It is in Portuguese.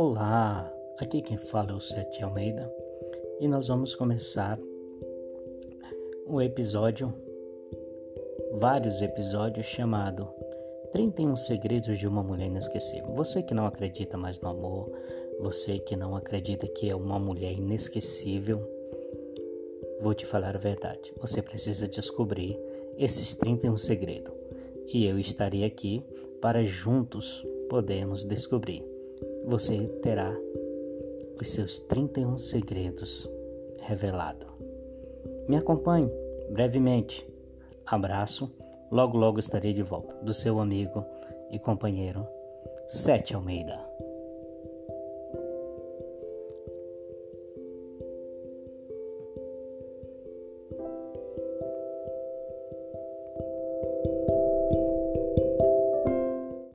Olá, aqui quem fala é o Sete Almeida e nós vamos começar um episódio, vários episódios chamado 31 Segredos de uma Mulher Inesquecível. Você que não acredita mais no amor, você que não acredita que é uma mulher inesquecível, vou te falar a verdade. Você precisa descobrir esses 31 segredos e eu estarei aqui para juntos podermos descobrir você terá os seus 31 segredos revelado. Me acompanhe brevemente. Abraço. Logo logo estarei de volta do seu amigo e companheiro Sete Almeida.